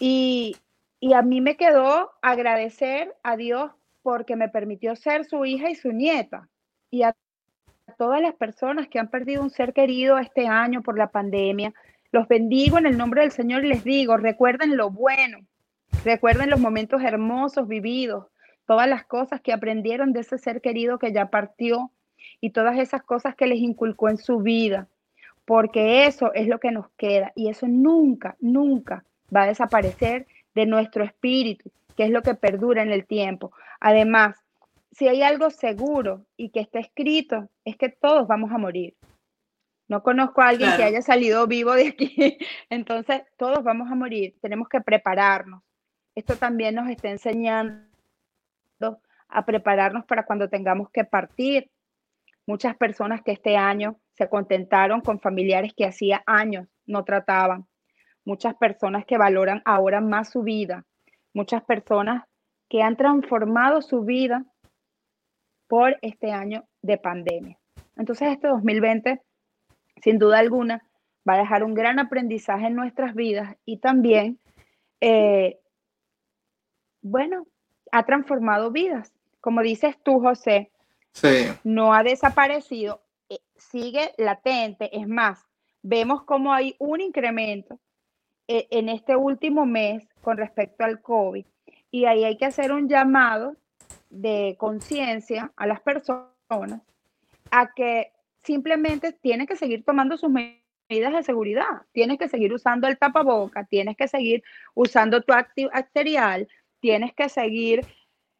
Y, y a mí me quedó agradecer a Dios porque me permitió ser su hija y su nieta. Y a todas las personas que han perdido un ser querido este año por la pandemia, los bendigo en el nombre del Señor y les digo, recuerden lo bueno, Recuerden los momentos hermosos vividos, todas las cosas que aprendieron de ese ser querido que ya partió y todas esas cosas que les inculcó en su vida, porque eso es lo que nos queda y eso nunca, nunca va a desaparecer de nuestro espíritu, que es lo que perdura en el tiempo. Además, si hay algo seguro y que está escrito, es que todos vamos a morir. No conozco a alguien que haya salido vivo de aquí. Entonces, todos vamos a morir. Tenemos que prepararnos esto también nos está enseñando a prepararnos para cuando tengamos que partir. Muchas personas que este año se contentaron con familiares que hacía años no trataban. Muchas personas que valoran ahora más su vida. Muchas personas que han transformado su vida por este año de pandemia. Entonces este 2020, sin duda alguna, va a dejar un gran aprendizaje en nuestras vidas y también eh, bueno, ha transformado vidas. Como dices tú, José, no ha desaparecido, eh, sigue latente. Es más, vemos como hay un incremento en este último mes con respecto al COVID. Y ahí hay que hacer un llamado de conciencia a las personas a que simplemente tienen que seguir tomando sus medidas de seguridad. Tienes que seguir usando el tapaboca, tienes que seguir usando tu antibacterial, tienes que seguir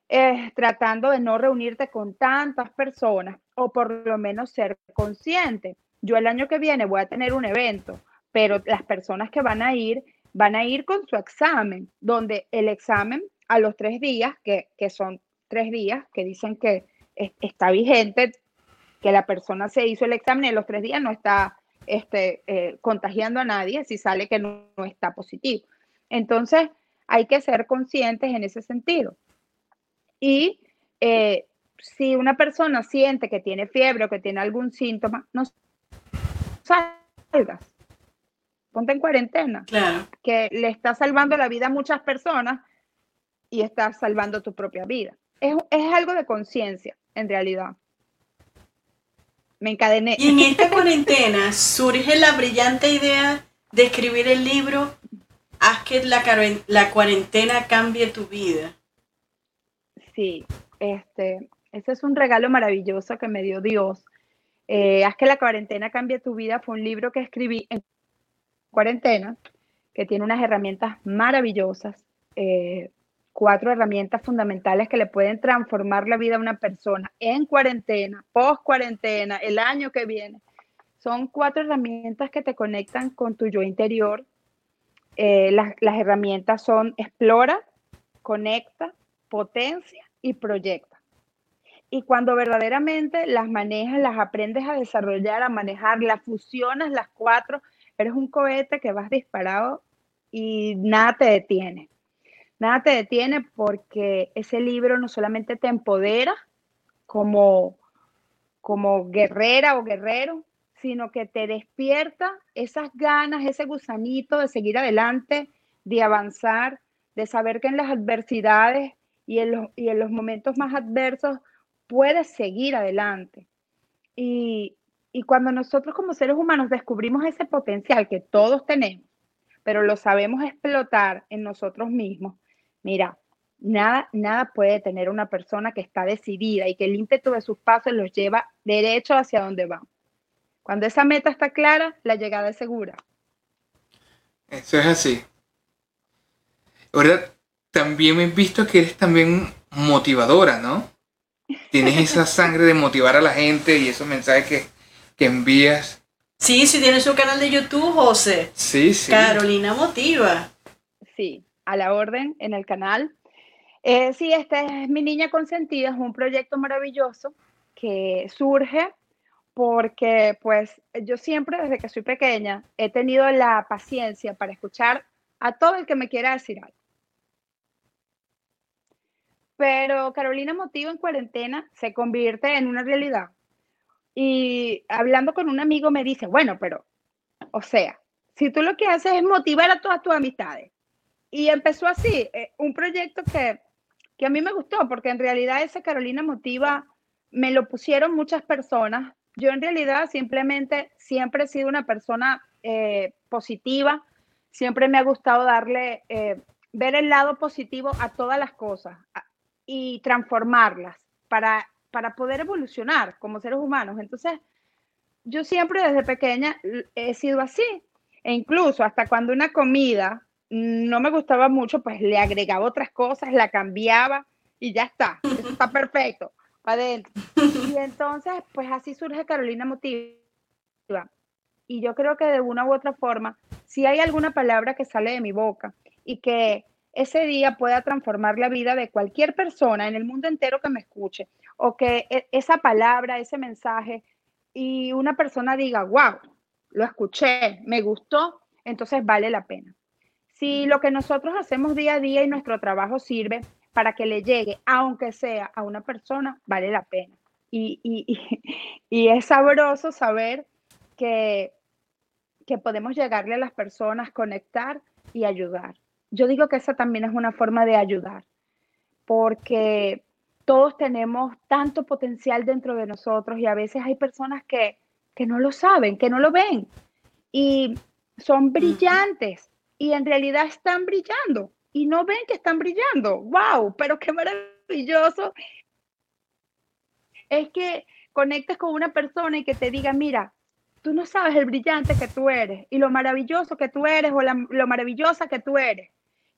eh, tratando de no reunirte con tantas personas o por lo menos ser consciente. Yo el año que viene voy a tener un evento, pero las personas que van a ir van a ir con su examen, donde el examen a los tres días, que, son tres días, que dicen que está vigente, que la persona se hizo el examen y en los tres días no está este, eh, contagiando a nadie si sale que no, está positivo. Entonces, hay que ser conscientes en ese sentido. Y eh, si una persona siente que tiene fiebre o que tiene algún síntoma, no salgas. Ponte en cuarentena. Claro. Que le está salvando la vida a muchas personas y está salvando tu propia vida. Es, es algo de conciencia, en realidad me encadené. Y en esta cuarentena surge la brillante idea de escribir el libro Haz que la, la cuarentena cambie tu vida. Sí, este, ese es un regalo maravilloso que me dio Dios. Eh, Haz que la cuarentena cambie tu vida fue un libro que escribí en cuarentena, que tiene unas herramientas maravillosas. Eh, cuatro herramientas fundamentales que le pueden transformar la vida a una persona en cuarentena, post cuarentena, el año que viene. Son cuatro herramientas que te conectan con tu yo interior. Eh, las, las herramientas son explora, conecta, potencia y proyecta. Y cuando verdaderamente las manejas, las aprendes a desarrollar, a manejar, las fusionas las cuatro, eres un cohete que vas disparado y nada te detiene. Nada te detiene porque ese libro no solamente te empodera como, como guerrera o guerrero, sino que te despierta esas ganas, ese gusanito de seguir adelante, de avanzar, de saber que en las adversidades y en los, y en los momentos más adversos puedes seguir adelante. Y, y cuando nosotros como seres humanos descubrimos ese potencial que todos tenemos, pero lo sabemos explotar en nosotros mismos, Mira, nada, nada puede tener una persona que está decidida y que el ímpetu de sus pasos los lleva derecho hacia donde va. Cuando esa meta está clara, la llegada es segura. Eso es así. Ahora, también he visto que eres también motivadora, ¿no? Tienes esa sangre de motivar a la gente y esos mensajes que, que envías. Sí, sí, tienes su canal de YouTube, José. Sí, sí. Carolina Motiva. Sí, a la orden en el canal. Eh, sí, esta es Mi Niña Consentida, es un proyecto maravilloso que surge porque pues yo siempre desde que soy pequeña he tenido la paciencia para escuchar a todo el que me quiera decir algo. Pero Carolina Motivo en cuarentena se convierte en una realidad. Y hablando con un amigo me dice, bueno, pero, o sea, si tú lo que haces es motivar a todas tus amistades, y empezó así, eh, un proyecto que, a mí me gustó, porque en realidad ese Carolina Motiva me lo pusieron muchas personas. Yo en realidad simplemente siempre he sido una persona eh, positiva, siempre me ha gustado darle, eh, ver el lado positivo a todas las cosas y transformarlas para, para poder evolucionar como seres humanos. Entonces, yo siempre desde pequeña he sido así. E incluso hasta cuando una comida no me gustaba mucho, pues le agregaba otras cosas, la cambiaba y ya está. Eso está perfecto. Adentro. Y entonces, pues así surge Carolina Motiva. Y yo creo que de una u otra forma, si hay alguna palabra que sale de mi boca y que ese día pueda transformar la vida de cualquier persona en el mundo entero que me escuche, o que e, esa palabra, ese mensaje, y una persona diga, wow, lo escuché, me gustó, entonces vale la pena. Si lo que nosotros hacemos día a día y nuestro trabajo sirve para que le llegue, aunque sea a una persona, vale la pena. Y, y, es sabroso saber que, que podemos llegarle a las personas, conectar y ayudar. Yo digo que esa también es una forma de ayudar, porque todos tenemos tanto potencial dentro de nosotros y a veces hay personas que, que no lo saben, que no lo ven. y son brillantes y en realidad están brillando y no ven que están brillando. ¡Wow! Pero qué maravilloso es que conectes con una persona y que te diga, mira, tú no sabes el brillante que tú eres y lo maravilloso que tú eres o lo maravillosa que tú eres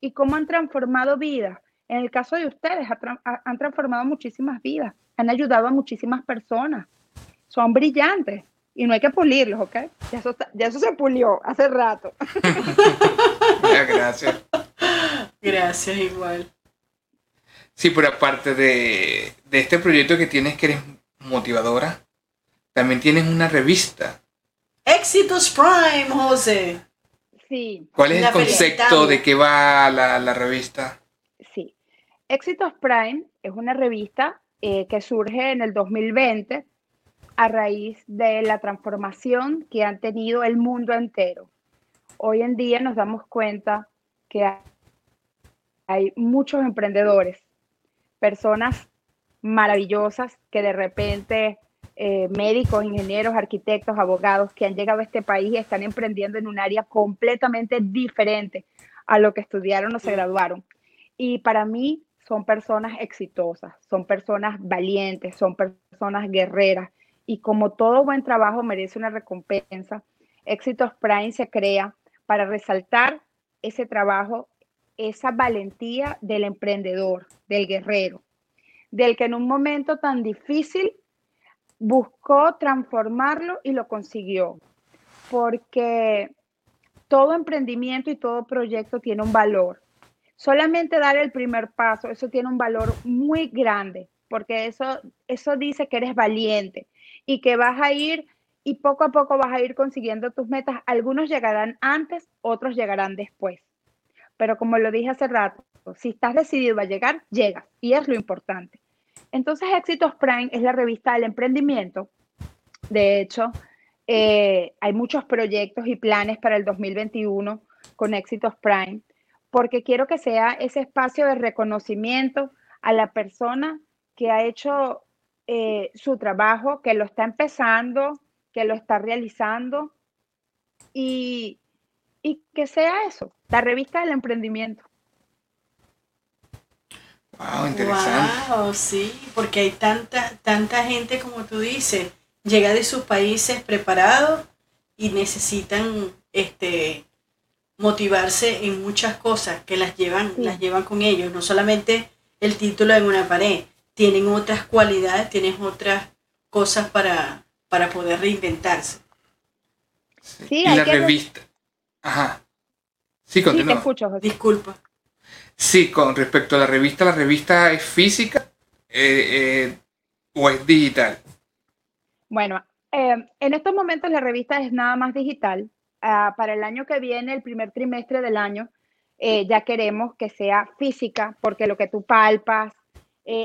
y cómo han transformado vidas. En el caso de ustedes, han transformado muchísimas vidas, han ayudado a muchísimas personas. Son brillantes y no hay que pulirlos, ¿ok? Ya eso, ya eso se pulió hace rato. Gracias. Gracias, igual. Sí, pero aparte de, de este proyecto que tienes que eres motivadora, también tienes una revista. Éxitos Prime, José. Sí. ¿Cuál es el concepto de qué va la, la, revista? Sí. Éxitos Prime es una revista eh, que surge en el 2020 a raíz de la transformación que han tenido el mundo entero. Hoy en día nos damos cuenta que hay muchos emprendedores, personas maravillosas que de repente eh, médicos, ingenieros, arquitectos, abogados que han llegado a este país y están emprendiendo en un área completamente diferente a lo que estudiaron o se graduaron. Y para mí son personas exitosas, son personas valientes, son personas guerreras. Y como todo buen trabajo merece una recompensa, Éxitos Prime se crea para resaltar ese trabajo, esa valentía del emprendedor, del guerrero, del que en un momento tan difícil buscó transformarlo y lo consiguió. Porque todo emprendimiento y todo proyecto tiene un valor. Solamente dar el primer paso, eso tiene un valor muy grande, porque eso, eso dice que eres valiente y que vas a ir y poco a poco vas a ir consiguiendo tus metas. Algunos llegarán antes, otros llegarán después. Pero como lo dije hace rato, si estás decidido a llegar, llegas. Y es lo importante. Entonces, Éxitos Prime es la revista del emprendimiento. De hecho, eh, hay muchos proyectos y planes para el 2021 con Éxitos Prime, porque quiero que sea ese espacio de reconocimiento a la persona que ha hecho eh, su trabajo, que lo está empezando, que lo está realizando y, y que sea eso, la revista del emprendimiento. Wow, interesante. Wow, sí, porque hay tanta, tanta gente como tú dices, llega de sus países preparados y necesitan este motivarse en muchas cosas que las llevan, las llevan con ellos, no solamente el título en una pared, tienen otras cualidades, tienen otras cosas para, para poder reinventarse. Sí, y la revista. Ajá. Sí, continúa. te escucho, Disculpa. Sí, con respecto a la revista, ¿la revista es física eh, eh, o es digital? Bueno, eh, en estos momentos la revista es nada más digital. Ah, para el año que viene, el primer trimestre del año, ya queremos que sea física, porque lo que tú palpas,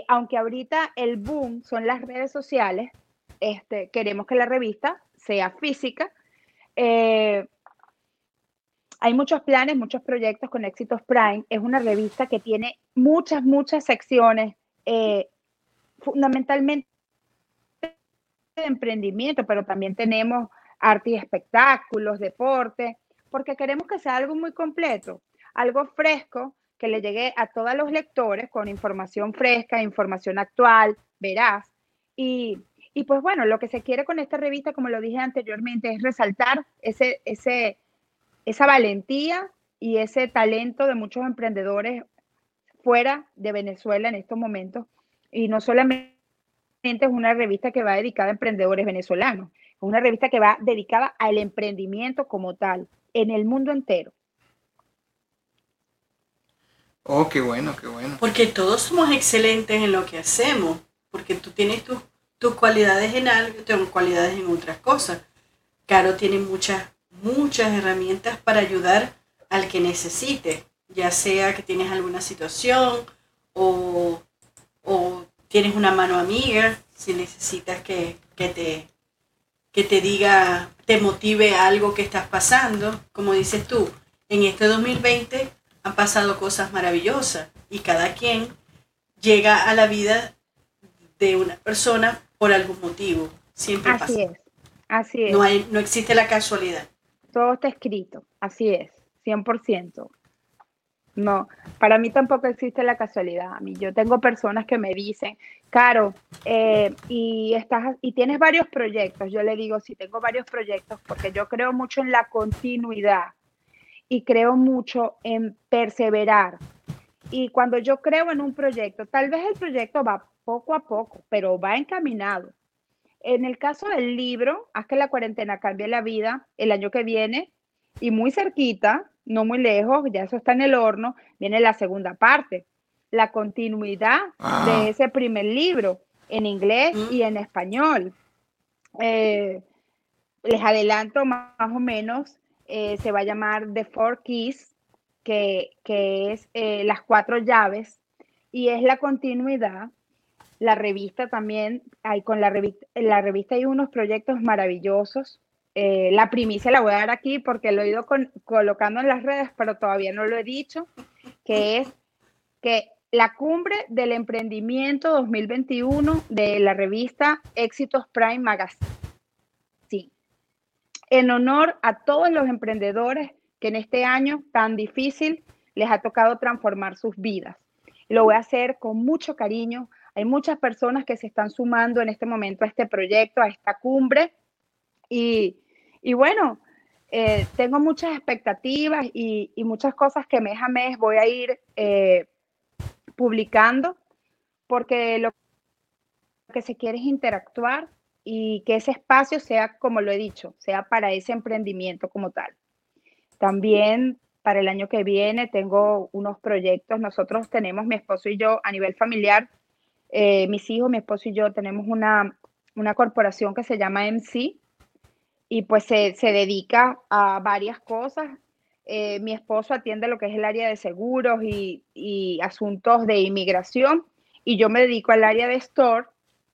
aunque ahorita el boom son las redes sociales, este, queremos que la revista sea física hay muchos planes, muchos proyectos con Éxitos Prime. Es una revista que tiene muchas, muchas secciones, eh, fundamentalmente de emprendimiento, pero también tenemos arte y espectáculos, deporte, porque queremos que sea algo muy completo, algo fresco que le llegue a todos los lectores con información fresca, información actual, veraz. Y, y pues bueno, lo que se quiere con esta revista, como lo dije anteriormente, es resaltar ese, ese, esa valentía y ese talento de muchos emprendedores fuera de Venezuela en estos momentos. Y no solamente es una revista que va dedicada a emprendedores venezolanos, es una revista que va dedicada al emprendimiento como tal, en el mundo entero. Oh, qué bueno, qué bueno. Porque todos somos excelentes en lo que hacemos, porque tú tienes tus, tus cualidades en algo, tengo cualidades en otras cosas. Caro tiene muchas muchas herramientas para ayudar al que necesite, ya sea que tienes alguna situación o, tienes una mano amiga, si necesitas que, te, que te diga, te motive algo que estás pasando, como dices tú, en este 2020 han pasado cosas maravillosas y cada quien llega a la vida de una persona por algún motivo. Siempre así Es, así es. No, hay, no existe la casualidad. Todo está escrito, así es, 100%. No, para mí tampoco existe la casualidad. A mí, yo tengo personas que me dicen, Caro, eh, y, estás, y tienes varios proyectos. Yo le digo, sí, tengo varios proyectos porque yo creo mucho en la continuidad y creo mucho en perseverar. Y cuando yo creo en un proyecto, tal vez el proyecto va poco a poco, pero va encaminado. En el caso del libro, Haz que la cuarentena cambie la vida, el año que viene, y muy cerquita, no muy lejos, ya eso está en el horno, viene la segunda parte, la continuidad Ah. de ese primer libro en inglés y en español. Eh, les adelanto más, más o menos, eh, se va a llamar The Four Keys, que, que es eh, las cuatro llaves, y es la continuidad. La revista también, hay con la revista, en la revista hay unos proyectos maravillosos. Eh, la primicia la voy a dar aquí porque lo he ido colocando en las redes, pero todavía no lo he dicho, que es que la cumbre del emprendimiento 2021 de la revista Éxitos Prime Magazine. En honor a todos los emprendedores que en este año tan difícil les ha tocado transformar sus vidas. Lo voy a hacer con mucho cariño. Hay muchas personas que se están sumando en este momento a este proyecto, a esta cumbre. Y, y bueno, eh, tengo muchas expectativas y, y muchas cosas que mes a mes voy a ir eh, publicando, porque lo que se quiere es interactuar y que ese espacio sea, como lo he dicho, sea para ese emprendimiento como tal. También para el año que viene tengo unos proyectos. Nosotros tenemos, mi esposo y yo, a nivel familiar, eh, mis hijos, mi esposo y yo, tenemos una, una corporación que se llama MC y pues se, se dedica a varias cosas. Eh, mi esposo atiende lo que es el área de seguros y, y asuntos de inmigración y yo me dedico al área de store,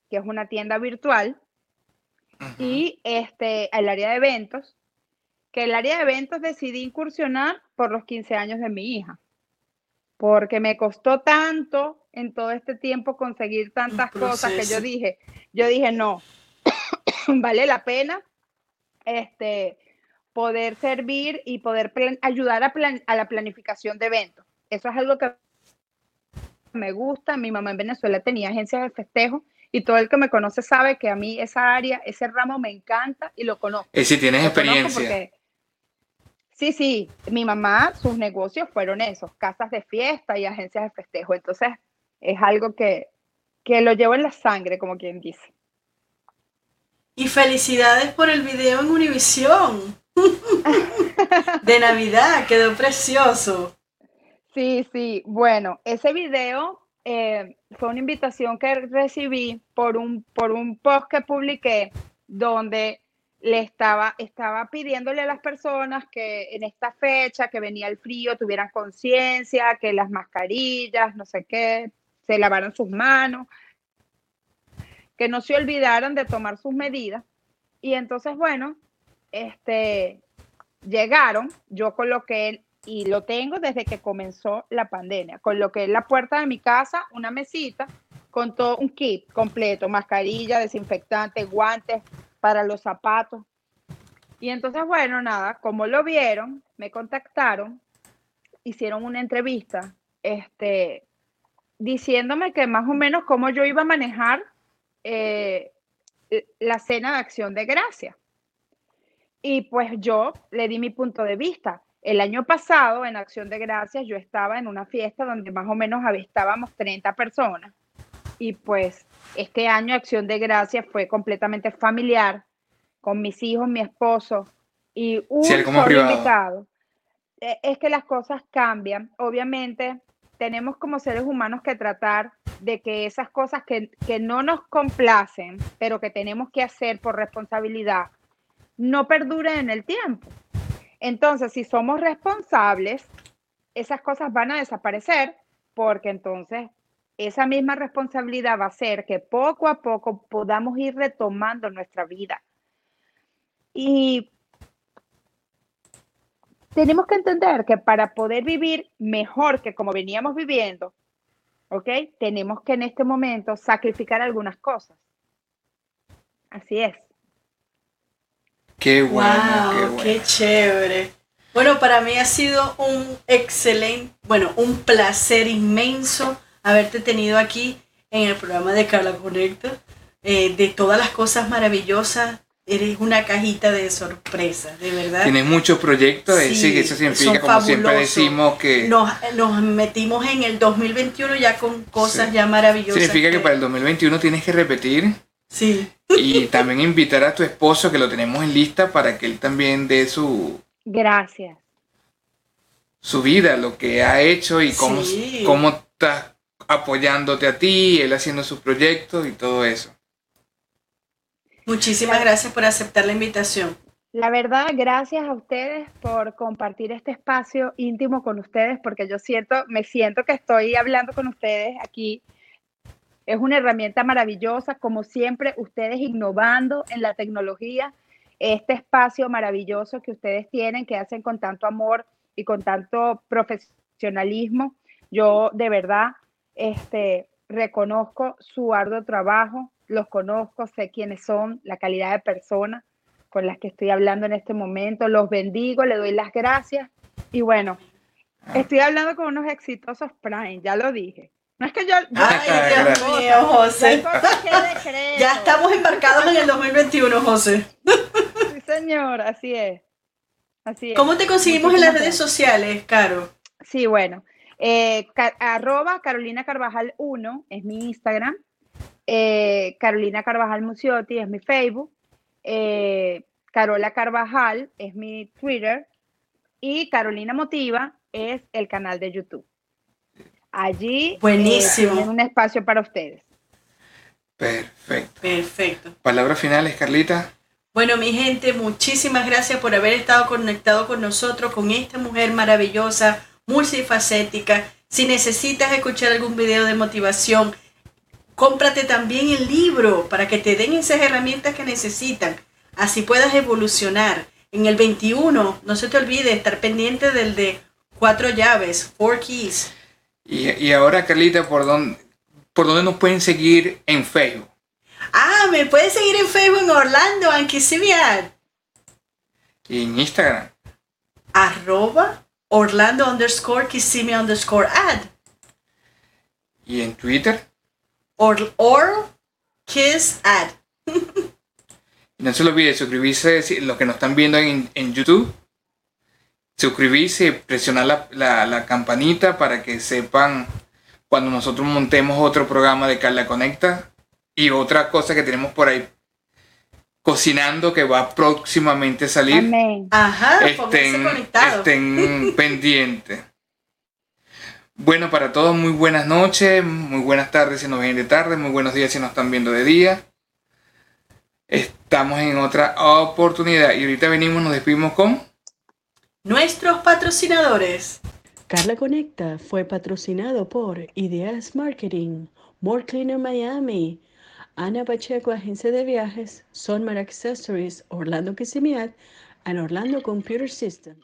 que es una tienda virtual, y este, al área de eventos, que el área de eventos decidí incursionar por los 15 años de mi hija, porque me costó tanto en todo este tiempo conseguir tantas cosas que yo dije, yo dije, no, vale la pena este, poder servir y poder plan- ayudar a, plan- a la planificación de eventos. Eso es algo que me gusta. Mi mamá en Venezuela tenía agencias de festejo y todo el que me conoce sabe que a mí esa área, ese ramo me encanta y lo conozco. Y si tienes Lo experiencia. Sí, sí, mi mamá, sus negocios fueron esos, casas de fiesta y agencias de festejo. Entonces, es algo que, que lo llevo en la sangre, como quien dice. Y felicidades por el video en Univisión. de Navidad, quedó precioso. Sí, sí. Bueno, ese video eh, fue una invitación que recibí por un, por un post que publiqué donde le estaba, estaba pidiéndole a las personas que en esta fecha, que venía el frío, tuvieran conciencia, que las mascarillas, no sé qué, se lavaran sus manos, que no se olvidaran de tomar sus medidas. Y entonces, bueno, este, llegaron, yo coloqué, y lo tengo desde que comenzó la pandemia, coloqué en la puerta de mi casa una mesita con todo un kit completo, mascarilla, desinfectante, guantes para los zapatos. Y entonces, bueno, nada, como lo vieron, me contactaron, hicieron una entrevista, este, diciéndome que más o menos cómo yo iba a manejar eh, la cena de acción de gracia. Y pues yo le di mi punto de vista. El año pasado, en Acción de Gracias, yo estaba en una fiesta donde más o menos estábamos 30 personas. Y pues este año Acción de Gracias fue completamente familiar, con mis hijos, mi esposo y un Sí, solo invitado. Eh, Es que las cosas cambian. Obviamente, tenemos como seres humanos que tratar de que esas cosas que, que no nos complacen, pero que tenemos que hacer por responsabilidad, no perduren en el tiempo. Entonces, si somos responsables, esas cosas van a desaparecer porque entonces esa misma responsabilidad va a hacer que poco a poco podamos ir retomando nuestra vida. Y tenemos que entender que para poder vivir mejor que como veníamos viviendo, ¿ok? Tenemos que en este momento sacrificar algunas cosas. Así es. Qué bueno, wow, qué bueno. qué chévere. Bueno, para mí ha sido un excelente, bueno, un placer inmenso haberte tenido aquí en el programa de Carla Conecta. Eh, de todas las cosas maravillosas, eres una cajita de sorpresas, de verdad. Tienes muchos proyectos, Sí, decir, eso significa, como siempre decimos, que Nos, nos metimos en el 2021 ya con cosas ya maravillosas. significa que para el 2021 tienes que repetir Sí, y también invitar a tu esposo, que lo tenemos en lista, para que él también dé su, Gracias. su vida, lo que ha hecho y cómo, Sí. cómo está apoyándote a ti, él haciendo sus proyectos y todo eso. muchísimas gracias por aceptar la invitación. La verdad, gracias a ustedes por compartir este espacio íntimo con ustedes, porque yo siento, me siento que estoy hablando con ustedes aquí. Es una herramienta maravillosa, como siempre, ustedes innovando en la tecnología, este espacio maravilloso que ustedes tienen, que hacen con tanto amor y con tanto profesionalismo. Yo de verdad este, reconozco su arduo trabajo, los conozco, sé quiénes son, la calidad de personas con las que estoy hablando en este momento. Los bendigo, le doy las gracias. Y bueno, estoy hablando con unos exitosos Prime, ya lo dije. No es que yo... yo Ay, Dios mío, José. cosas que decreto. Ya estamos embarcados en el 2021, José. Sí, señor, así es. Así es. ¿Cómo te conseguimos en las redes sociales, Caro? Sí, bueno. Eh, arroba Carolina Carvajal 1 es mi Instagram. Eh, Carolina Carvajal Muciotti es mi Facebook. Eh, Carola Carvajal es mi Twitter. Y Carolina Motiva es el canal de YouTube. Allí eh, Buenísimo. tienen un espacio para ustedes. Perfecto. Perfecto. Palabras finales, Carlita. Bueno, mi gente, muchísimas gracias por haber estado conectado con nosotros, con esta mujer maravillosa, multifacética. Si necesitas escuchar algún video de motivación, cómprate también el libro para que te den esas herramientas que necesitan. Así puedas evolucionar. En el 21, no se te olvide estar pendiente del de cuatro llaves, four keys. Y, y ahora, Carlita, ¿por dónde, ¿por dónde nos pueden seguir en Facebook? Ah, me puedes seguir en Facebook en Orlando, Anquisimiad. Y en Instagram. Arroba Orlando underscore Kissimmee underscore ad. Y en Twitter. Or, or kiss ad. Y no se lo olvide suscribirse, los que nos están viendo en, en YouTube. Suscribirse, presionar la, la- la campanita para que sepan cuando nosotros montemos otro programa de Carla Conecta. Y otra cosa que tenemos por ahí cocinando que va próximamente a salir. Amén. Ajá, estén, conectados. estén pendientes. Bueno, para todos, muy buenas noches, muy buenas tardes si nos ven de tarde, muy buenos días si nos están viendo de día. Estamos en otra oportunidad y ahorita venimos, nos despedimos con... Nuestros patrocinadores. Carla Conecta fue patrocinado por Ideas Marketing, More Cleaner Miami, Ana Pacheco, Agencia de Viajes, Sonmar Accessories, Orlando Kissimmee, and Orlando Computer System.